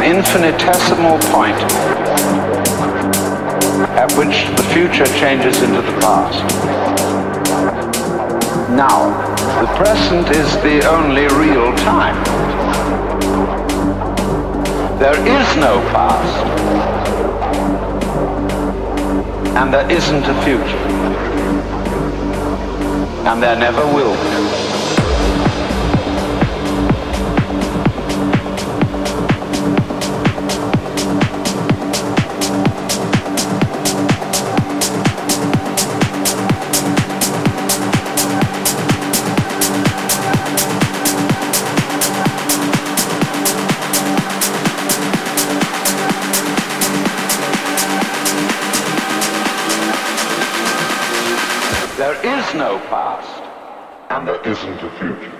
infinitesimal point at which the future changes into the past. Now, the present is the only real time. There is no past. And there isn't a future. And there never will be. A future.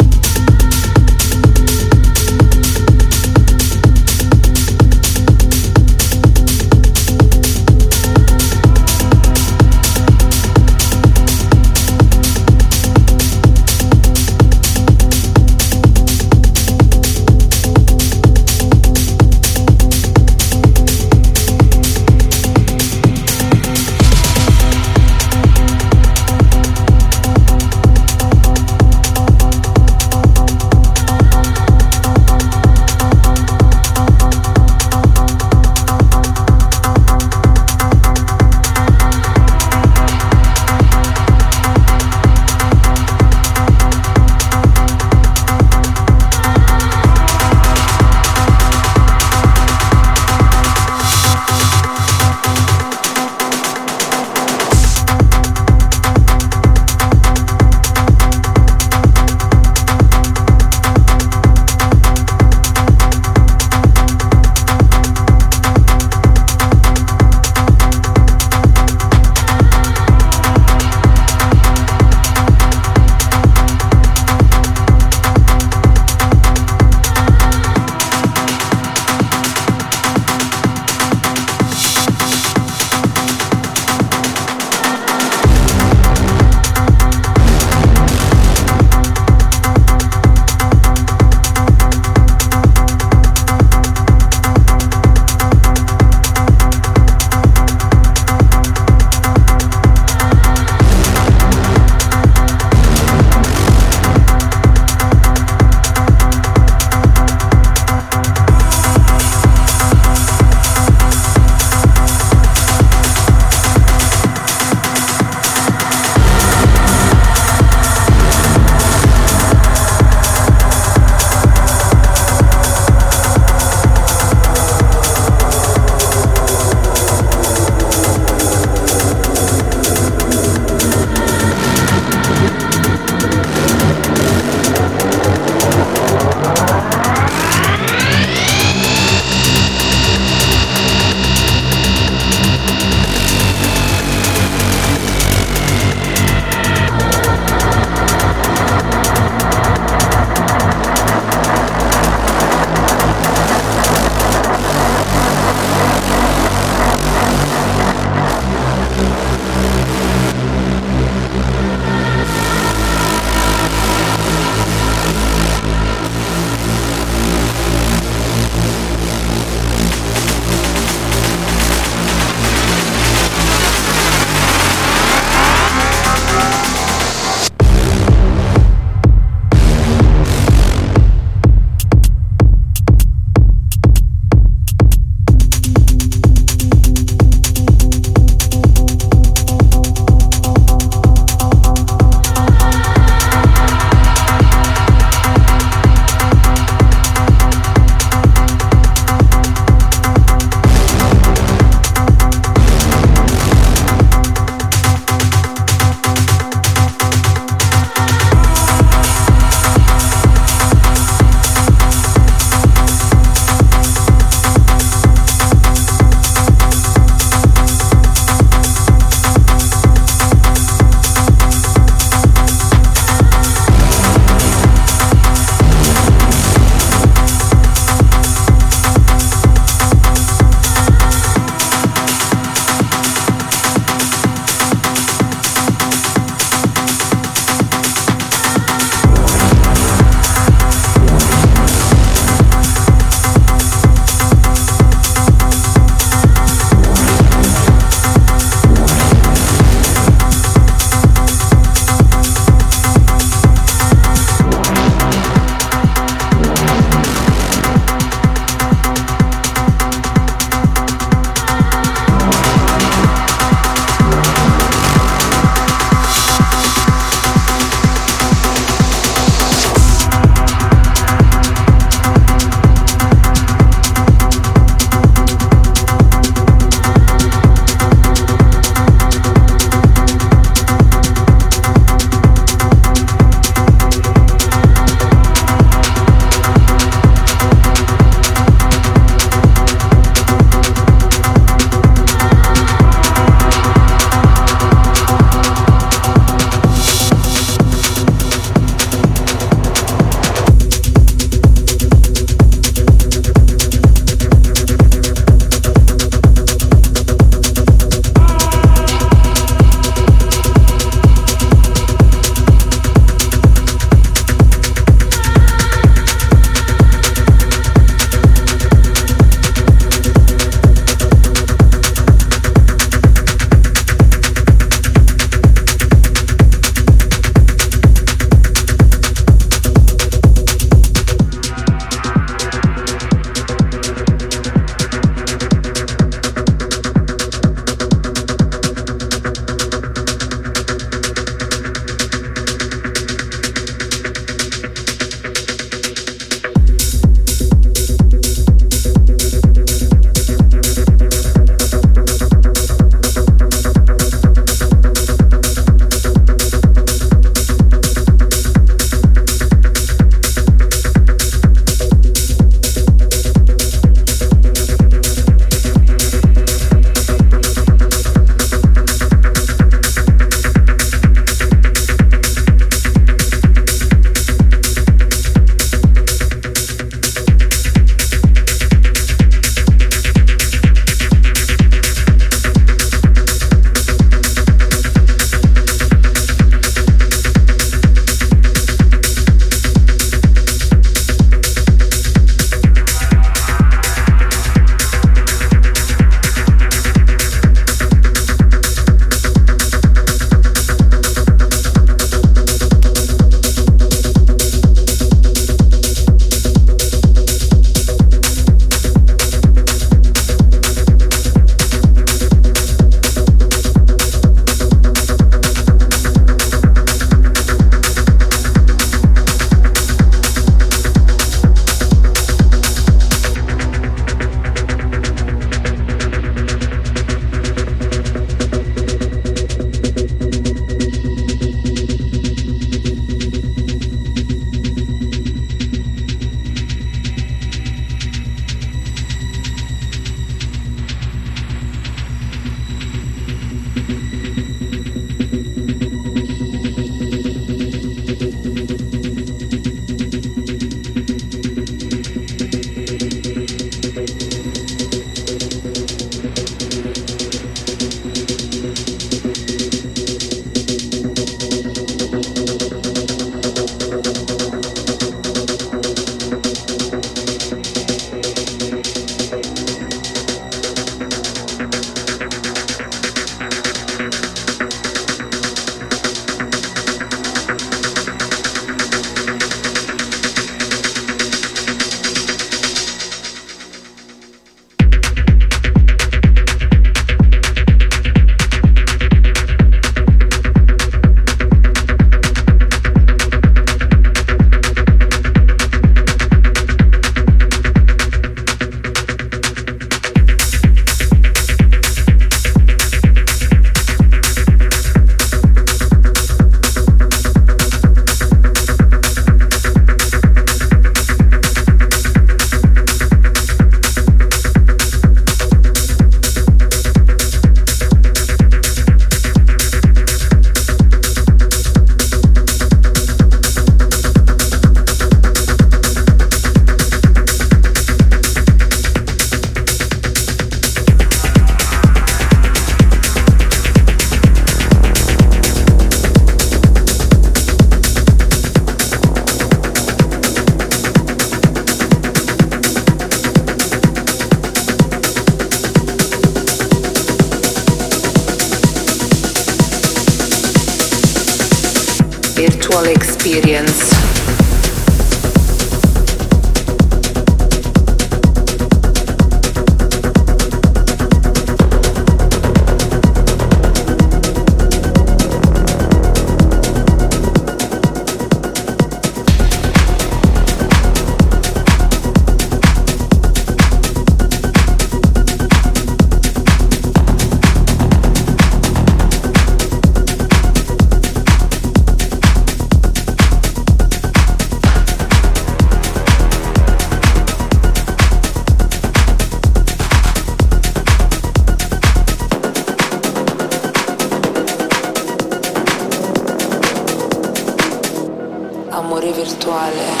我嘞。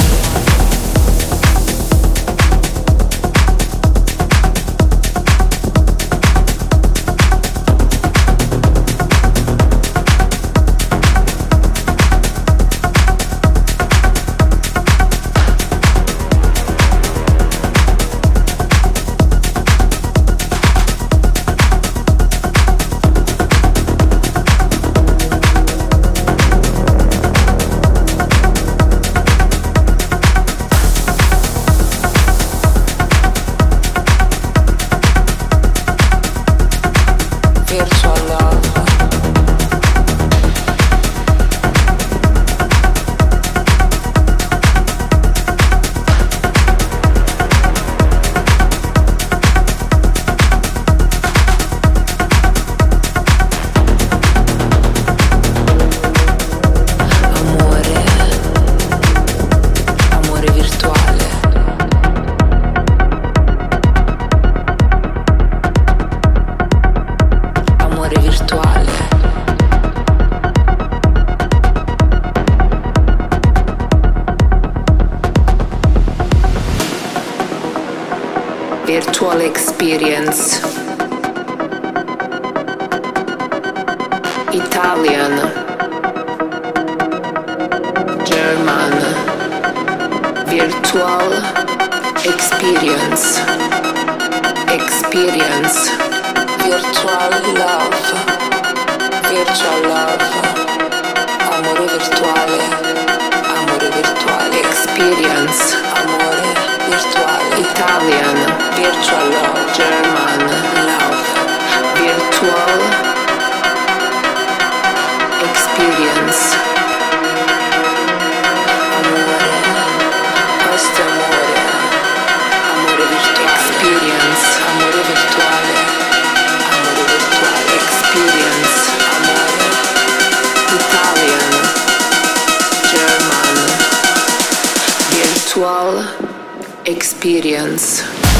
Experience.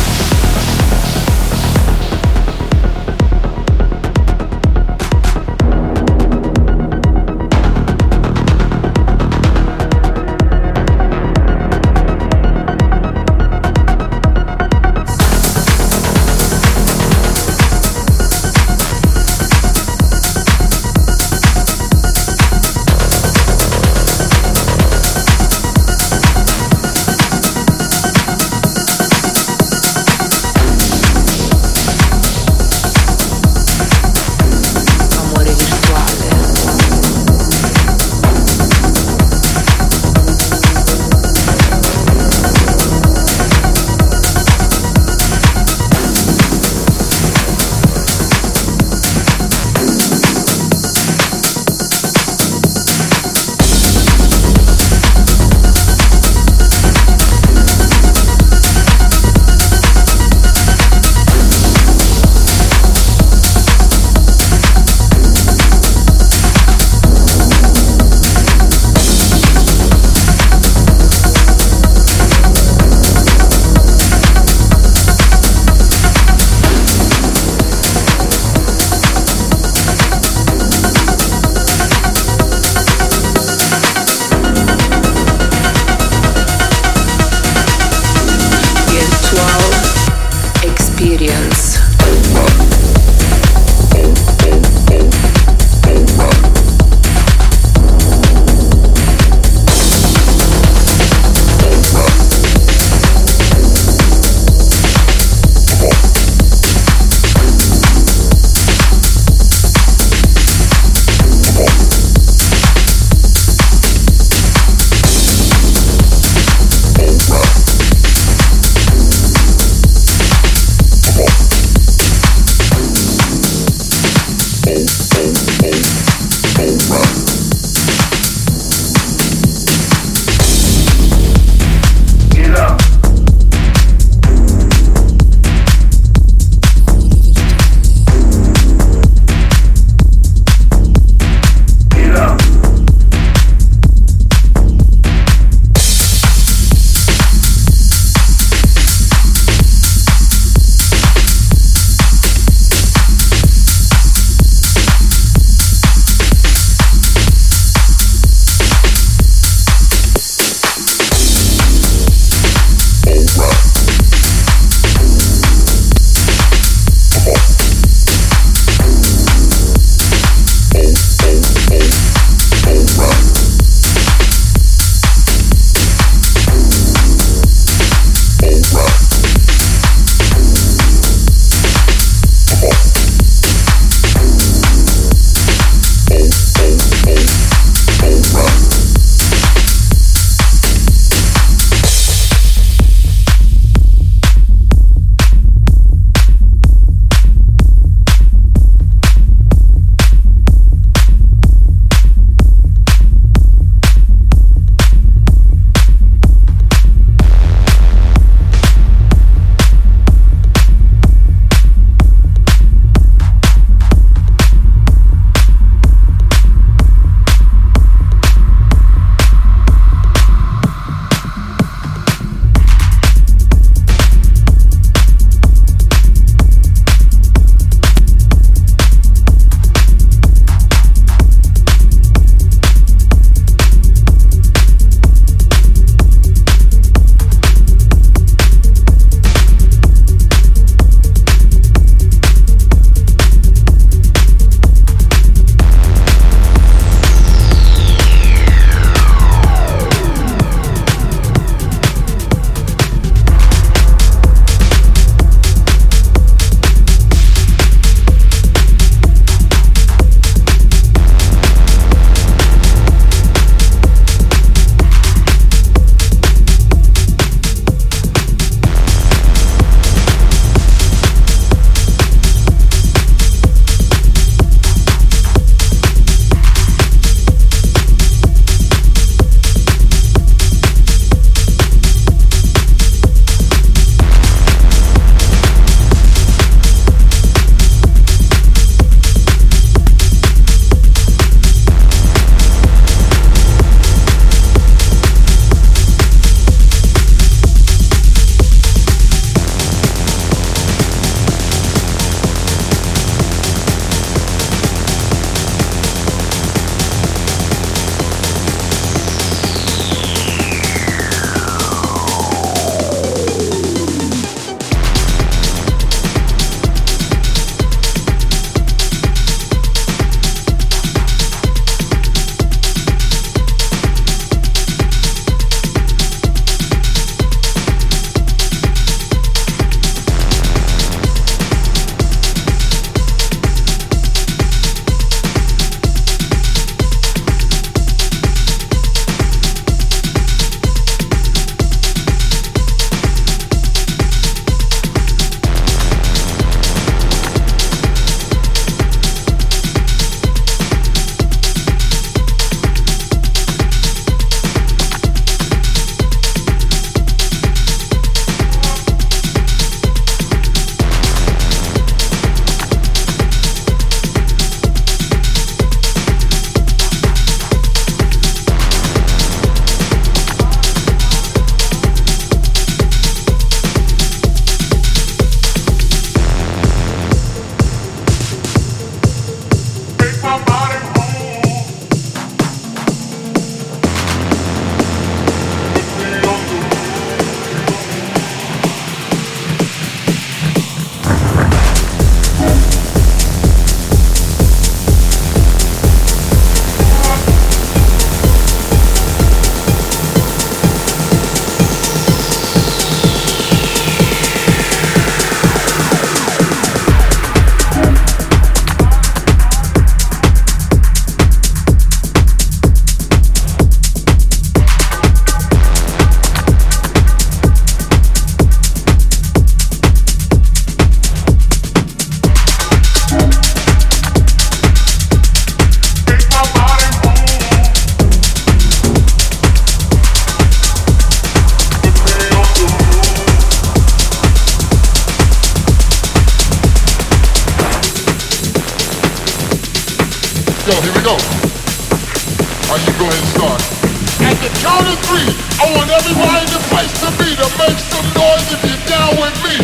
Some noise if you're down with me.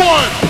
One,